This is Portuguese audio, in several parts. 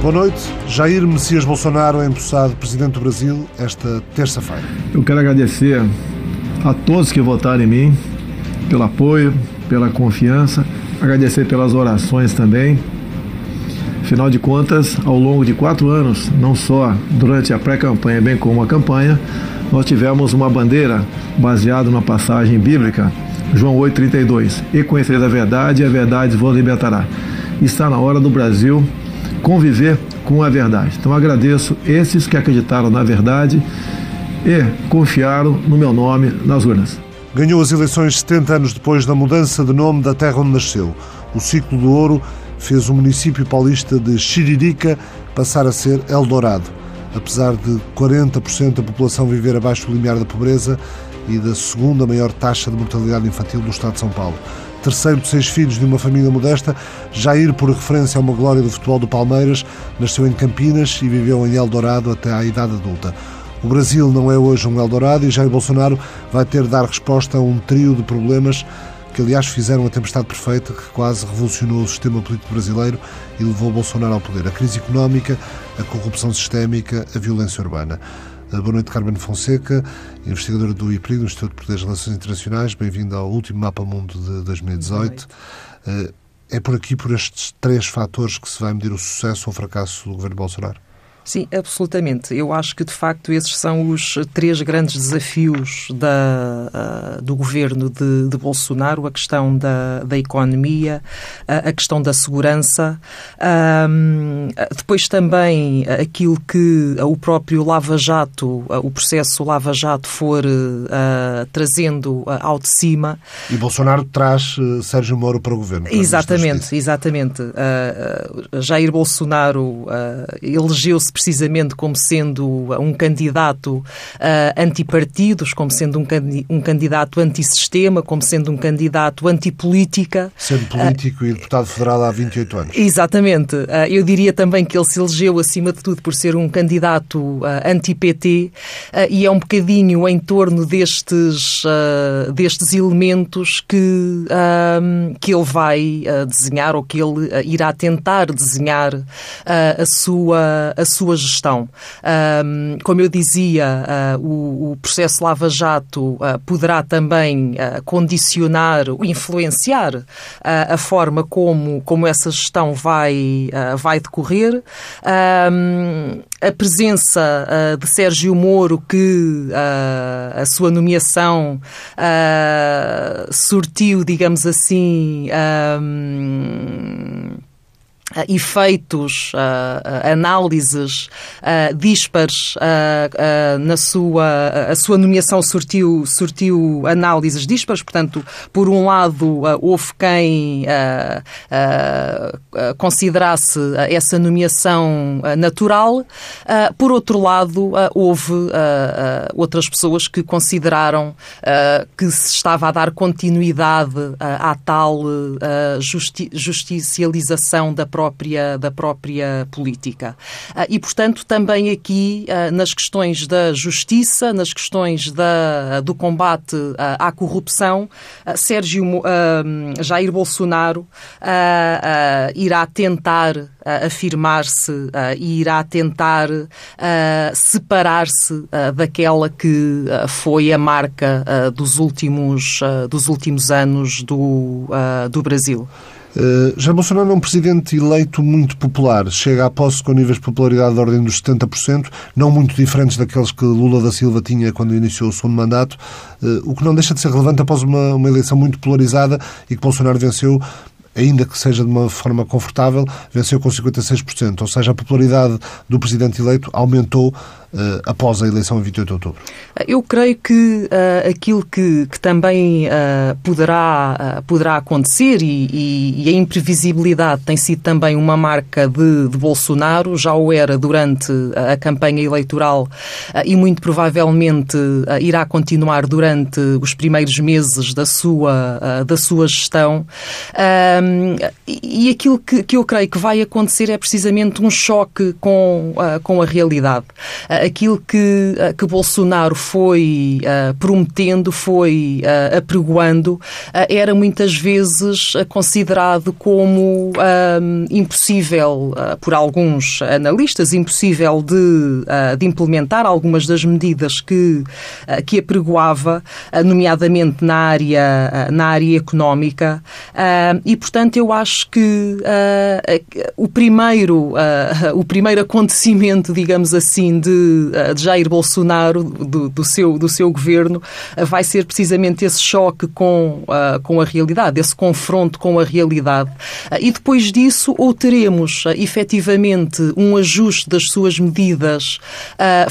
Boa noite. Jair Messias Bolsonaro é empossado presidente do Brasil esta terça-feira. Eu quero agradecer a todos que votaram em mim, pelo apoio, pela confiança, agradecer pelas orações também. Afinal de contas, ao longo de quatro anos, não só durante a pré-campanha, bem como a campanha, nós tivemos uma bandeira baseada numa passagem bíblica, João 8,32. E conhecereis a verdade, e a verdade vos libertará. Está na hora do Brasil conviver com a verdade. Então agradeço esses que acreditaram na verdade e confiaram no meu nome nas urnas. Ganhou as eleições 70 anos depois da mudança de nome da terra onde nasceu. O ciclo do ouro fez o município paulista de Xiririca passar a ser Eldorado. Apesar de 40% da população viver abaixo do limiar da pobreza e da segunda maior taxa de mortalidade infantil do estado de São Paulo terceiro de seis filhos de uma família modesta, Jair, por referência a uma glória do futebol do Palmeiras, nasceu em Campinas e viveu em Eldorado até à idade adulta. O Brasil não é hoje um Eldorado e Jair Bolsonaro vai ter de dar resposta a um trio de problemas que, aliás, fizeram a tempestade perfeita que quase revolucionou o sistema político brasileiro e levou Bolsonaro ao poder. A crise económica, a corrupção sistémica, a violência urbana. Boa noite, Carmen Fonseca, investigadora do IPRI, do Instituto de Poderes e Relações Internacionais. Bem-vindo ao último Mapa Mundo de 2018. Eh, é por aqui, por estes três fatores, que se vai medir o sucesso ou o fracasso do governo Bolsonaro? Sim, absolutamente. Eu acho que, de facto, esses são os três grandes desafios da, uh, do governo de, de, Bolsonaro: a questão da, da economia, uh, a questão da segurança, uh, depois também aquilo que o próprio Lava Jato, o processo Lava Jato, for trazendo ao de cima. E Bolsonaro traz Sérgio Moro para o governo. Para exatamente, exatamente. Jair Bolsonaro elegeu-se precisamente como sendo um candidato uh, antipartidos, como sendo um, um candidato antissistema, como sendo um candidato antipolítica. Sendo político uh, e deputado federal há 28 anos. Exatamente. Uh, eu diria também que ele se elegeu, acima de tudo, por ser um candidato uh, anti-PT e é um bocadinho em torno destes, destes elementos que, que ele vai desenhar ou que ele irá tentar desenhar a, sua, a sua sua gestão. Um, como eu dizia, uh, o, o, processo Lava Jato uh, poderá também uh, condicionar, influenciar a forma como, como essa gestão vai, vai decorrer. Um, a presença de Sérgio Moro, que a sua nomeação sortiu, digamos assim, Uh, efeitos, uh, uh, análises dispares na sua a sua nomeação sortiu sortiu análises dispares, portanto, por um lado houve quem considerasse essa nomeação natural, por outro lado houve outras pessoas que consideraram que se estava a dar continuidade à tal justi justicialização da própria, da própria política. Ah, e, portanto, também aqui ah, nas questões da justiça, nas questões da, do combate ah, à corrupção, Sérgio Jair Bolsonaro irá tentar afirmar-se e irá tentar separar-se daquela que foi a marca dos últimos, dos últimos anos do, do Brasil. Uh, Jair Bolsonaro é um presidente eleito muito popular. Chega à posse com níveis de popularidade da ordem dos 70%, não muito diferentes daqueles que Lula da Silva tinha quando iniciou o segundo mandato, uh, o que não deixa de ser relevante após uma, uma eleição muito polarizada e que Bolsonaro venceu ainda que seja de uma forma confortável, venceu com 56%. Ou seja, a popularidade do presidente eleito aumentou uh, após a eleição em 28 de outubro? Eu creio que uh, aquilo que, que também uh, poderá, poderá acontecer e, e, e, a imprevisibilidade tem sido também uma marca de, de Bolsonaro, já o era durante a campanha eleitoral e muito provavelmente irá continuar durante os primeiros meses da sua, da sua gestão. e aquilo que, que eu creio que vai acontecer é precisamente um choque com, com a realidade aquilo que, que Bolsonaro foi prometendo, foi apregoando, era muitas vezes considerado como impossível, por alguns analistas, impossível de, de implementar algumas das medidas que, que apregoava, nomeadamente na área, na área económica, e portanto eu acho que o primeiro, o primeiro acontecimento, digamos assim, de, de Jair Bolsonaro, do, do, seu, do seu governo, vai ser precisamente esse choque com, com a realidade, esse confronto com a realidade. E depois disso, ou teremos efetivamente um ajuste das suas medidas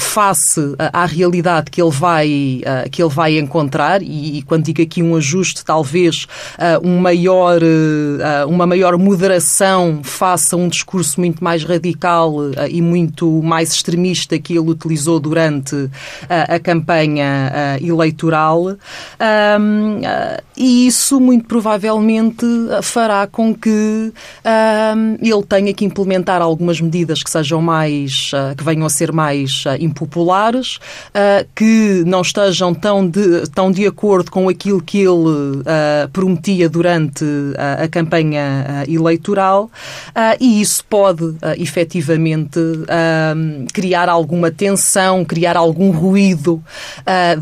face à realidade que ele vai, que ele vai encontrar, e, e quando digo aqui um ajuste, talvez um maior, uma maior moderação face a um discurso muito mais radical e muito mais extremista que ele utilizou durante a campanha eleitoral. E isso, muito provavelmente, fará com que ele tenha que implementar algumas medidas que sejam mais, que venham a ser mais impopulares, que não estejam tão de, tão de acordo com aquilo que ele uh, prometia durante uh, a campanha uh, eleitoral e isso pode efetivamente criar alguma tensão, criar algum ruído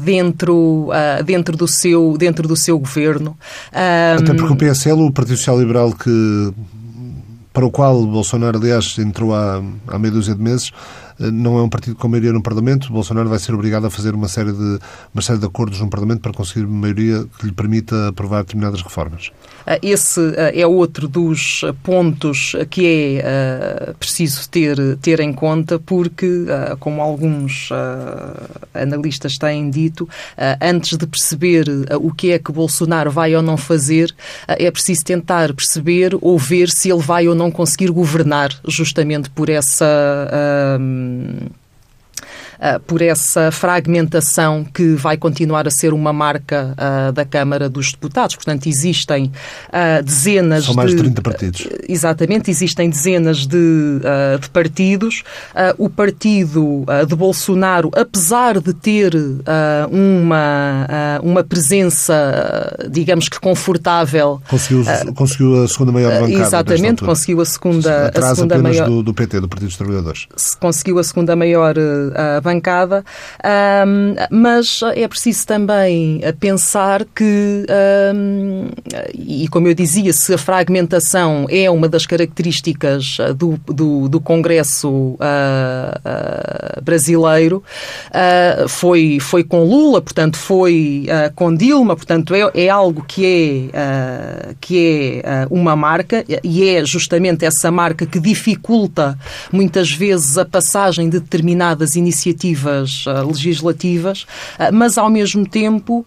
dentro, dentro, do seu, dentro do seu governo. Até porque o PSL, o Partido Social Liberal, que, para o qual Bolsonaro, aliás, entrou há, há meia dúzia de meses, não é um partido com maioria no Parlamento. Bolsonaro vai ser obrigado a fazer uma série de, uma série de acordos no Parlamento para conseguir maioria que lhe permita aprovar determinadas reformas. Ah, esse ah, é outro dos pontos que é ah, preciso ter, ter em conta, porque, como alguns analistas têm dito, antes de perceber o que é que Bolsonaro vai ou não fazer, é preciso tentar perceber ou ver se ele vai ou não conseguir governar, justamente por essa uh, por essa fragmentação que vai continuar a ser uma marca uh, da Câmara dos Deputados. Portanto, existem uh, dezenas São mais de 30 partidos. Exatamente, existem dezenas de, de partidos. o partido de Bolsonaro, apesar de ter uma, uma presença, digamos que confortável. Conseguiu, conseguiu a segunda maior bancada. Exatamente, conseguiu a segunda, a segunda maior. Do, do PT, do Partido dos Trabalhadores. Conseguiu a segunda maior bancada, um, mas é preciso também pensar que, um, e como eu dizia, se a fragmentação é uma das características do, do, do Congresso uh, uh, brasileiro, uh, foi, foi com Lula, portanto, foi com Dilma, portanto, é, é algo que é, que é uma marca e é justamente essa marca que dificulta muitas vezes a passagem de determinadas iniciativas iniciativas legislativas, eh, mas ao mesmo tempo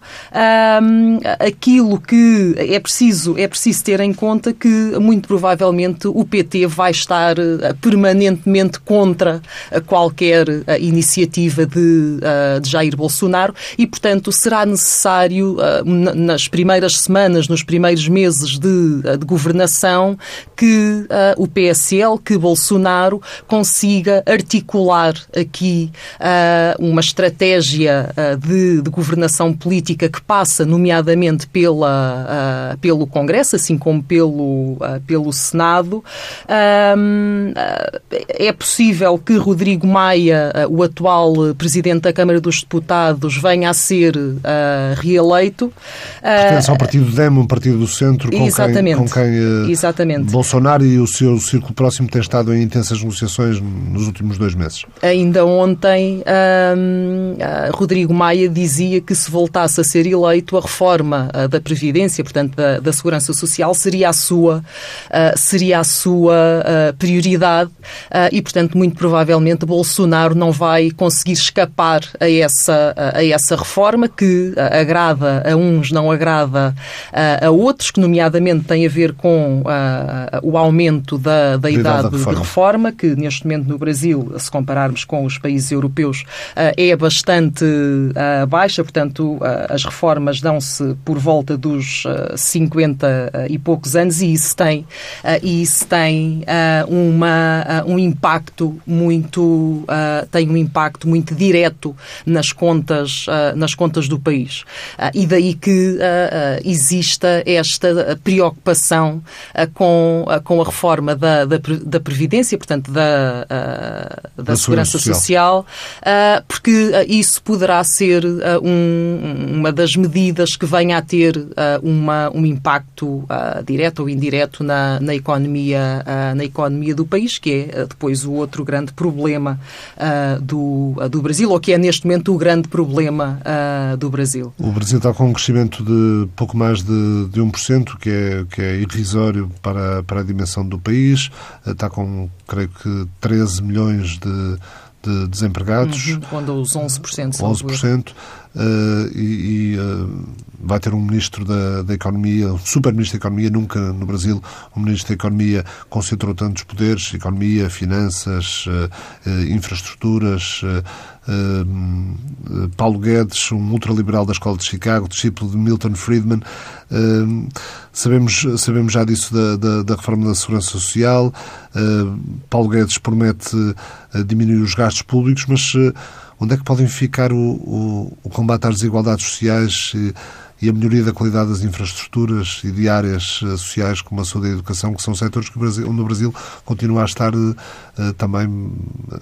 aquilo que é preciso, é preciso ter em conta que muito provavelmente o PT vai estar permanentemente contra qualquer iniciativa de, de Jair Bolsonaro e, portanto, será necessário nas primeiras semanas, nos primeiros meses de, de governação, que o PSL, que Bolsonaro consiga articular aqui uh, uma estratégia uh, de, de, governação política que passa, nomeadamente, pela, uh, pelo Congresso, assim como pelo, pelo Senado. é possível que Rodrigo Maia, o atual Presidente da Câmara dos Deputados, venha a ser reeleito. Pertence ao Partido DEM, um partido do centro, com exatamente, quem, com quem exatamente. Bolsonaro e o seu círculo próximo têm estado em intensas negociações nos últimos dois meses. Ainda ontem uh, Rodrigo Maia dizia que se voltasse a ser eleito, a reforma uh, da Previdência, portanto da, da, Segurança Social, seria a sua, ah, seria a sua prioridade. E, portanto, muito provavelmente Bolsonaro não vai conseguir escapar a essa, a essa reforma que agrada a uns, não agrada a outros, que nomeadamente tem a ver com o aumento da, da idade, idade de reforma, que neste momento no Brasil, se compararmos com os países europeus, europeus é bastante baixa, portanto, as reformas dão-se por volta dos 50 e poucos anos e isso tem, e isso tem uma, um impacto muito tem um impacto muito direto nas contas, nas contas do país. e daí que exista esta preocupação com, com a reforma da, da, da Previdência, portanto, da, da, da Segurança Social, social porque isso poderá ser um, uma das medidas que venha a ter uma, um impacto direto ou indireto na, na, economia, na economia do país, que é depois o outro grande problema do, do Brasil, ou que é neste momento o grande problema do Brasil. O Brasil está com um crescimento de pouco mais de, de 1%, que é, que é irrisório para, para a dimensão do país. Está com, creio que, 13 milhões de, de desempregados. Uhum, quando os 11%. 11%. Uh, e, uh, vai ter um ministro da, da Economia, um super-ministro da Economia. Nunca no Brasil um ministro da Economia concentrou tantos poderes: economia, finanças, uh, infraestruturas. Paulo Guedes, um ultraliberal da Escola de Chicago, discípulo de Milton Friedman. sabemos, sabemos já disso da, da, da reforma da Segurança Social. Paulo Guedes promete diminuir os gastos públicos, mas Onde é que podem ficar o, o, o combate às desigualdades sociais e, a melhoria da qualidade das infraestruturas e de áreas eh, sociais como a saúde e a educação, que são setores que Brasil, onde o Brasil continua a estar uh, também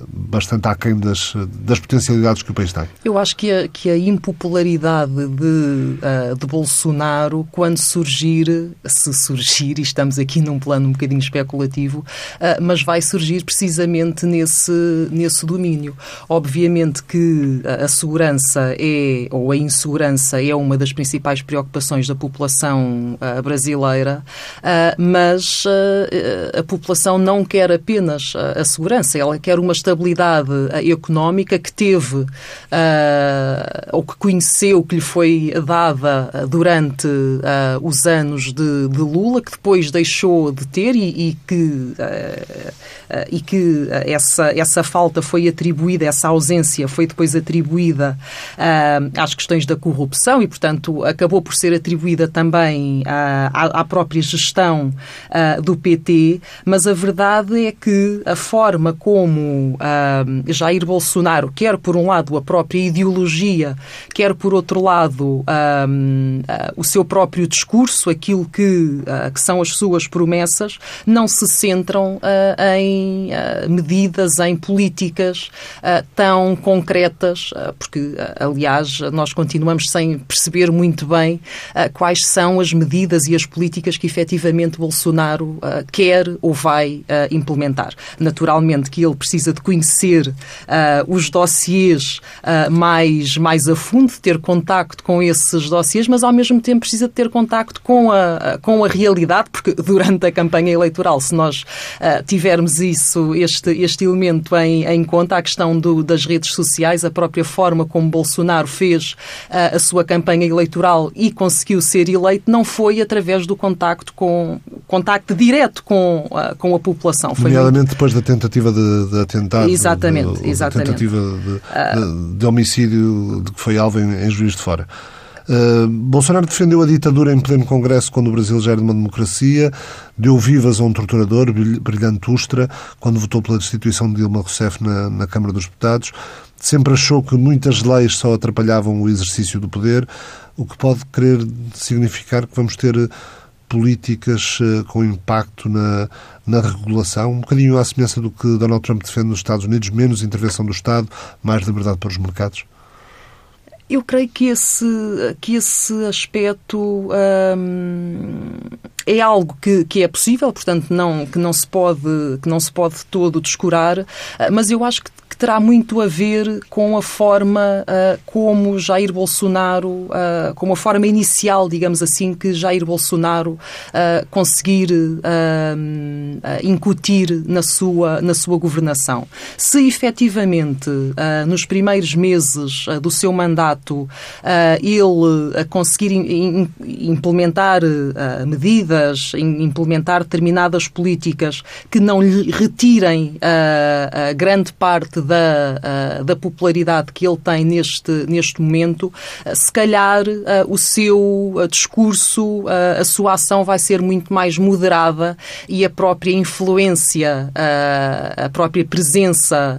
bastante aquém das, das potencialidades que o país tem. Eu acho que a, que a impopularidade de, de Bolsonaro, quando surgir, se surgir, e estamos aqui num plano um bocadinho especulativo, mas vai surgir precisamente nesse, nesse domínio. Obviamente que a segurança é, ou a insegurança é uma das principais principais preocupações da população uh, brasileira, uh, mas uh, a população não quer apenas a segurança, ela quer uma estabilidade económica que teve ou que conheceu, que lhe foi dada durante os anos de, de, Lula, que depois deixou de ter e, e que, e que essa, essa falta foi atribuída, essa ausência foi depois atribuída às questões da corrupção e, portanto, acabou por ser atribuída também à, à própria gestão uh, do PT, mas a verdade é que a forma como uh, Jair Bolsonaro, quer por um lado a própria ideologia, quer por outro lado o seu próprio discurso, aquilo que, que são as suas promessas, não se centram em medidas, em políticas tão concretas, porque, aliás, nós continuamos sem perceber muito bem uh, quais são as medidas e as políticas que efetivamente Bolsonaro uh, quer ou vai uh, implementar. Naturalmente que ele precisa de conhecer os dossiês mais, mais a fundo, ter contacto com esses dossiês, mas ao mesmo tempo precisa de ter contacto com a, com a realidade, porque durante a campanha eleitoral, se nós tivermos isso, este, este elemento em, em conta, a questão do, das redes sociais, a própria forma como Bolsonaro fez a sua campanha eleitoral e conseguiu ser eleito não foi através do contacto com contacto direto com, uh, com a população. Foi Nomeadamente muito... depois da tentativa de, de atentado. Exatamente, de, exatamente. tentativa de, uh... de, homicídio de que foi alvo em, em Juiz de Fora. Uh, Bolsonaro defendeu a ditadura em pleno Congresso quando o Brasil já era uma democracia, deu vivas a um torturador, brilhante Ustra, quando votou pela destituição de Dilma Rousseff na, na Câmara dos Deputados. Sempre achou que muitas leis só atrapalhavam o exercício do poder o que pode querer significar que vamos ter eh, políticas eh, com impacto na, na regulação, um bocadinho à semelhança do que Donald Trump defende nos Estados Unidos, menos intervenção do Estado, mais liberdade para os mercados? Eu creio que esse, que esse aspecto hum, é algo que, que é possível, portanto, não, que, não se pode, que não se pode todo descurar, mas eu acho que terá muito a ver com a forma uh, como Jair Bolsonaro, uh, com a forma inicial, digamos assim, que Jair Bolsonaro uh, conseguir incutir na sua, na sua governação. Se efetivamente, nos primeiros meses do seu mandato, ele conseguir in, in, implementar medidas, in, implementar determinadas políticas que não lhe retirem grande parte da, da popularidade que ele tem neste, neste momento, se calhar o seu discurso, a sua ação vai ser muito mais moderada e a própria influência, a própria presença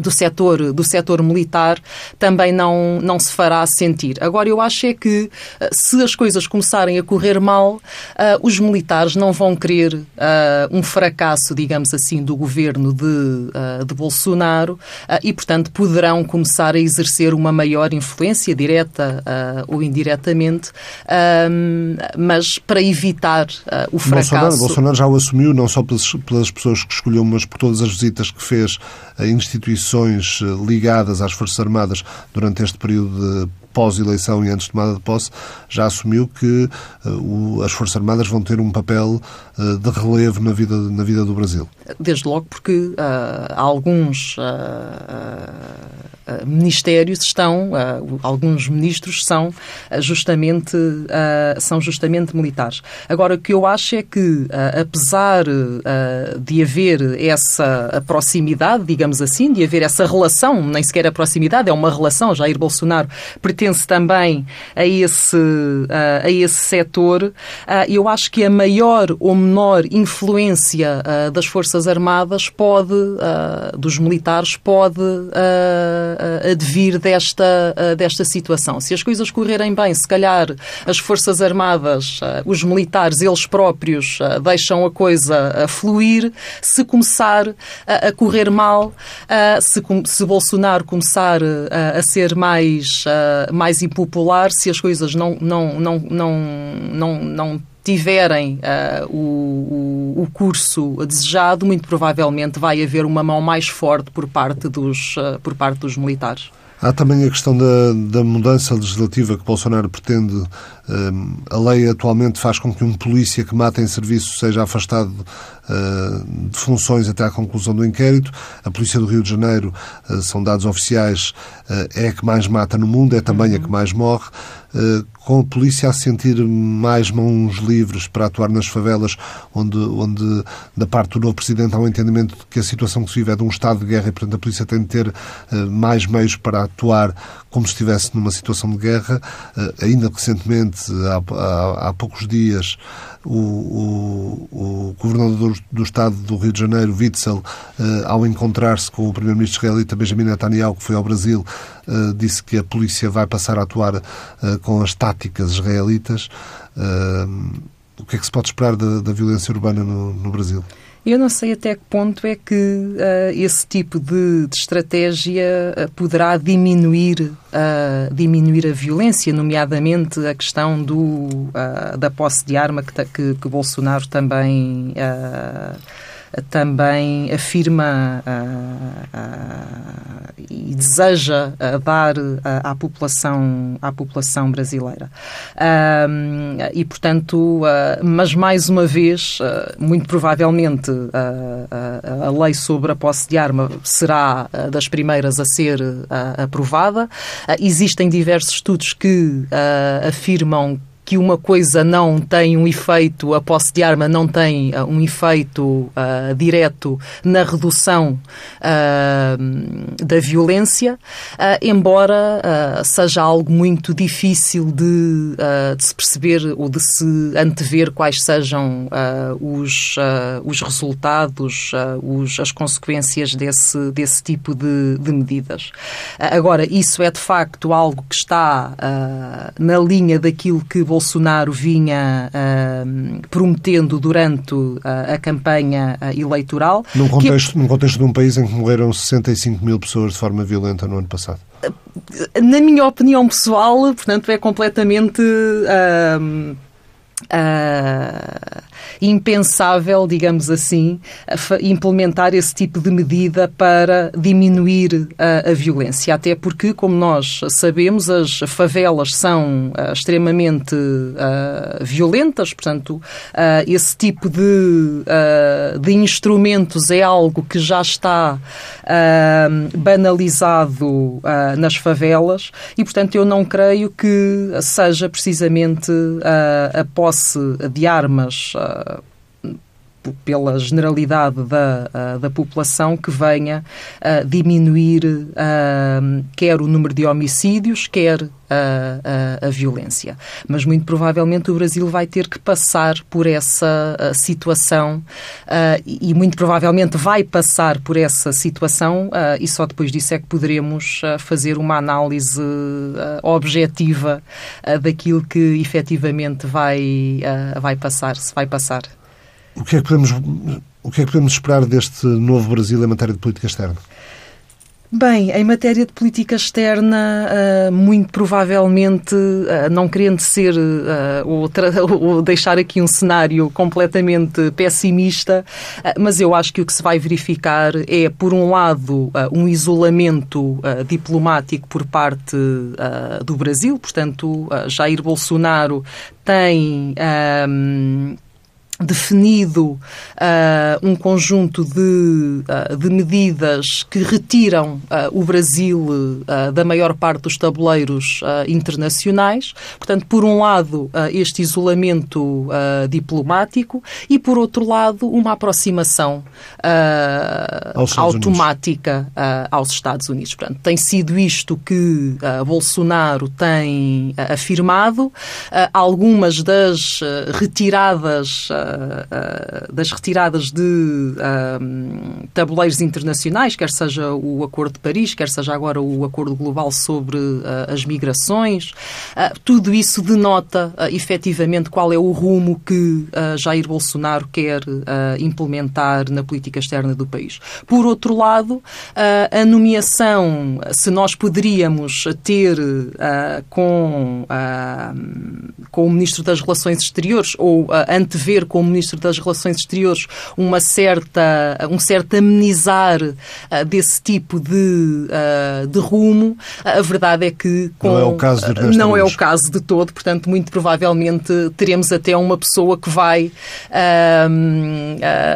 do setor, do setor militar também não, não se fará sentir. Agora, eu acho é que eh, se as coisas começarem a correr mal, uh, os militares não vão querer uh, um fracasso, digamos assim, do governo de, uh, de Bolsonaro e, portanto, poderão começar a exercer uma maior influência, direta ou indiretamente, mas para evitar o fracasso. Bolsonaro, Bolsonaro já o assumiu, não só pelas, pelas pessoas que escolheu, mas por todas as visitas que fez instituições eh, ligadas às Forças Armadas durante este período de pós-eleição e antes de tomada de posse, já assumiu que uh, as Forças Armadas vão ter um papel uh, de relevo na vida, na vida do Brasil. Desde logo porque uh, alguns ministérios estão, alguns ministros são justamente, são justamente militares. Agora, o que eu acho é que, apesar de haver essa proximidade, digamos assim, de haver essa relação, nem sequer a proximidade, é uma relação, Jair Bolsonaro pretende também a esse, a esse setor, eu acho que a maior ou menor influência das Forças Armadas pode, dos militares, pode advir desta, desta situação. Se as coisas correrem bem, se calhar as Forças Armadas, os militares, eles próprios deixam a coisa fluir. Se começar a correr mal, se Bolsonaro começar a ser mais, mais impopular, se as coisas não, não, não, não, não, não tiverem uh, o, o, curso desejado, muito provavelmente vai haver uma mão mais forte por parte dos, uh, por parte dos militares. Há também a questão da, da mudança legislativa que Bolsonaro pretende. Uh, a lei atualmente faz com que um polícia que mata em serviço seja afastado de funções até à conclusão do inquérito. A Polícia do Rio de Janeiro, são dados oficiais, é a que mais mata no mundo, é também a que mais morre. Eh, com a polícia a sentir mais mãos livres para atuar nas favelas, onde, onde da parte do novo Presidente há um entendimento de que a situação que se vive é de um estado de guerra e, portanto, a polícia tem de ter eh, mais meios para atuar como se estivesse numa situação de guerra. Eh, ainda recentemente, há, há, há poucos dias, o, o, o, governador do Estado do Rio de Janeiro, Witzel, ao encontrar-se com o primeiro-ministro israelita Benjamin Netanyahu, que foi ao Brasil, disse que a polícia vai passar a atuar com as táticas israelitas. o que é que se pode esperar da, da violência urbana no, no Brasil? Eu não sei até que ponto é que uh, esse tipo de, de estratégia poderá diminuir, uh, diminuir a violência, nomeadamente a questão do, da posse de arma que, que, que Bolsonaro também também afirma e deseja uh, dar à população à população brasileira. E portanto mas mais uma vez muito provavelmente a lei sobre a posse de arma será das primeiras a ser aprovada. Existem diversos estudos que afirmam que uma coisa não tem um efeito, a posse de arma não tem uh, um efeito uh, direto na redução uh, da violência, embora seja algo muito difícil de, de, se perceber ou de se antever quais sejam os, os resultados, os, as consequências desse, desse tipo de, de medidas. agora, isso é de facto algo que está na linha daquilo que Bolsonaro vinha uh, prometendo durante uh, a campanha uh, eleitoral. Num contexto, que... num contexto de um país em que morreram 65 mil pessoas de forma violenta no ano passado. Na minha opinião pessoal, portanto, é completamente uh, impensável, digamos assim, implementar esse tipo de medida para diminuir a, a, violência. Até porque, como nós sabemos, as favelas são uh, extremamente uh, violentas, portanto, esse tipo de, de instrumentos é algo que já está banalizado nas favelas e, portanto, eu não creio que seja precisamente a posse de armas uh, pela generalidade da, da população que venha diminuir quer o número de homicídios, quer a, a, a, violência. Mas muito provavelmente o Brasil vai ter que passar por essa uh, situação uh, e, muito provavelmente vai passar por essa situação uh, e só depois disso é que poderemos fazer uma análise objetiva daquilo que efetivamente vai, vai passar, se vai passar. O que, é que podemos, o que é que podemos esperar deste novo Brasil em matéria de política externa? Bem, em matéria de política externa, uh, muito provavelmente, uh, não querendo ser uh, ou, deixar aqui um cenário completamente pessimista, mas eu acho que o que se vai verificar é, por um lado, um isolamento diplomático por parte do Brasil, portanto, Jair Bolsonaro tem definido uh, um conjunto de, uh, de, medidas que retiram uh, o Brasil da maior parte dos tabuleiros internacionais. Portanto, por um lado, este isolamento diplomático e, por outro lado, uma aproximação automática aos Estados Unidos. Portanto, tem sido isto que Bolsonaro tem afirmado. algumas das retiradas uh, das retiradas de uh, tabuleiros internacionais, quer seja o Acordo de Paris, quer seja agora o Acordo Global sobre as migrações, tudo isso denota efetivamente qual é o rumo que Jair Bolsonaro quer implementar na política externa do país. Por outro lado, a nomeação, se nós poderíamos ter com, com o Ministro das Relações Exteriores ou antever com o Ministro das Relações Exteriores uma certa, um certo amenizar uh, desse tipo de, uh, de rumo. a verdade é que com, não é o caso de não é o caso de todo, portanto muito provavelmente teremos até uma pessoa que vai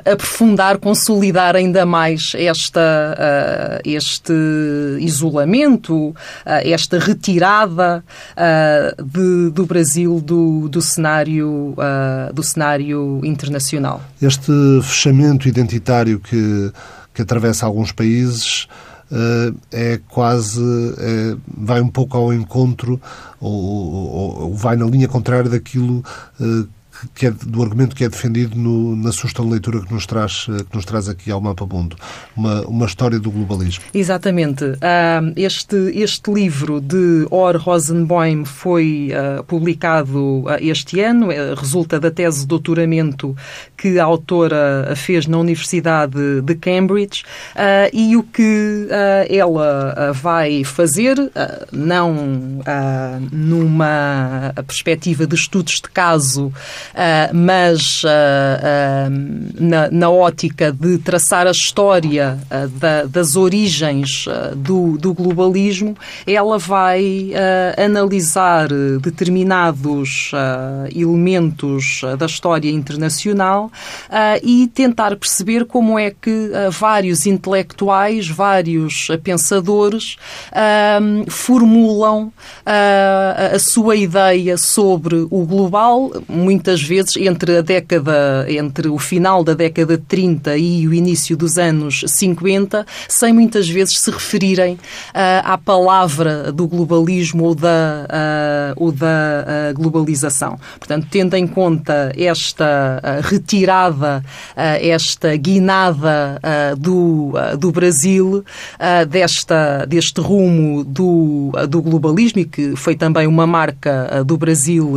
aprofundar, consolidar ainda mais esta, este isolamento, esta retirada de, do Brasil do, do cenário do cenário internacional. Este fechamento identitário que, que atravessa alguns países uh, é quase. É, vai um pouco ao encontro, ou, ou, ou, vai na linha contrária daquilo uh, que é do argumento que é defendido no, na sugestão de leitura que nos traz, eh, que nos traz aqui ao Mapa Mundo, uma, uma história do globalismo. Exatamente. Uh, este, este livro de Or Rosenboim foi uh, publicado uh, este ano, resulta da tese de doutoramento que a autora fez na Universidade de Cambridge e o que ela vai fazer, não numa perspectiva de estudos de caso mas uh, na, na, ótica de traçar a história da, das origens do, do, globalismo, ela vai analisar determinados elementos da história internacional e tentar perceber como é que vários intelectuais, vários pensadores formulam a sua ideia sobre o global, muitas vezes entre a década, entre o final da década de 30 e o início dos anos 50, sem muitas vezes se referirem uh, à palavra do globalismo ou da, uh, ou da uh, globalização. Portanto, tendo em conta esta retirada, esta guinada do, do Brasil, desta, deste rumo do, do globalismo, e que foi também uma marca do Brasil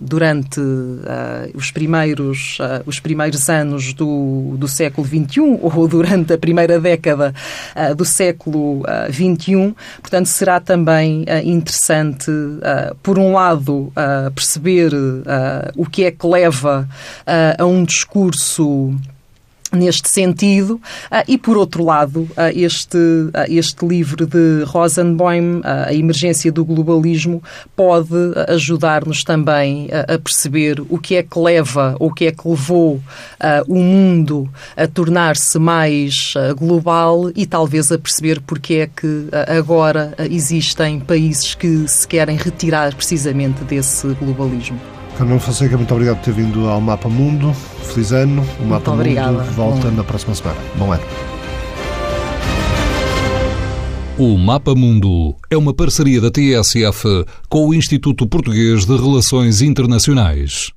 durante uh, os, primeiros, uh, os primeiros anos do, do século XXI ou durante a primeira década uh, do século XXI. Portanto, será também interessante, por um lado, perceber o que é que leva a um discurso neste sentido. Uh, e, por outro lado, uh, este, uh, este livro de Rosenbaum, A Emergência do Globalismo, pode ajudar-nos também a perceber o que é que leva, ou o que é que levou o mundo a tornar-se mais global e talvez a perceber porque é que agora existem países que se querem retirar precisamente desse globalismo. Carmen Fonseca, muito obrigado por ter vindo ao Mapa Mundo. Feliz ano. O Mapa muito obrigada. Mundo volta Bom. na próxima semana. Bom ano. O Mapa Mundo é uma parceria da TSF com o Instituto Português de Relações Internacionais.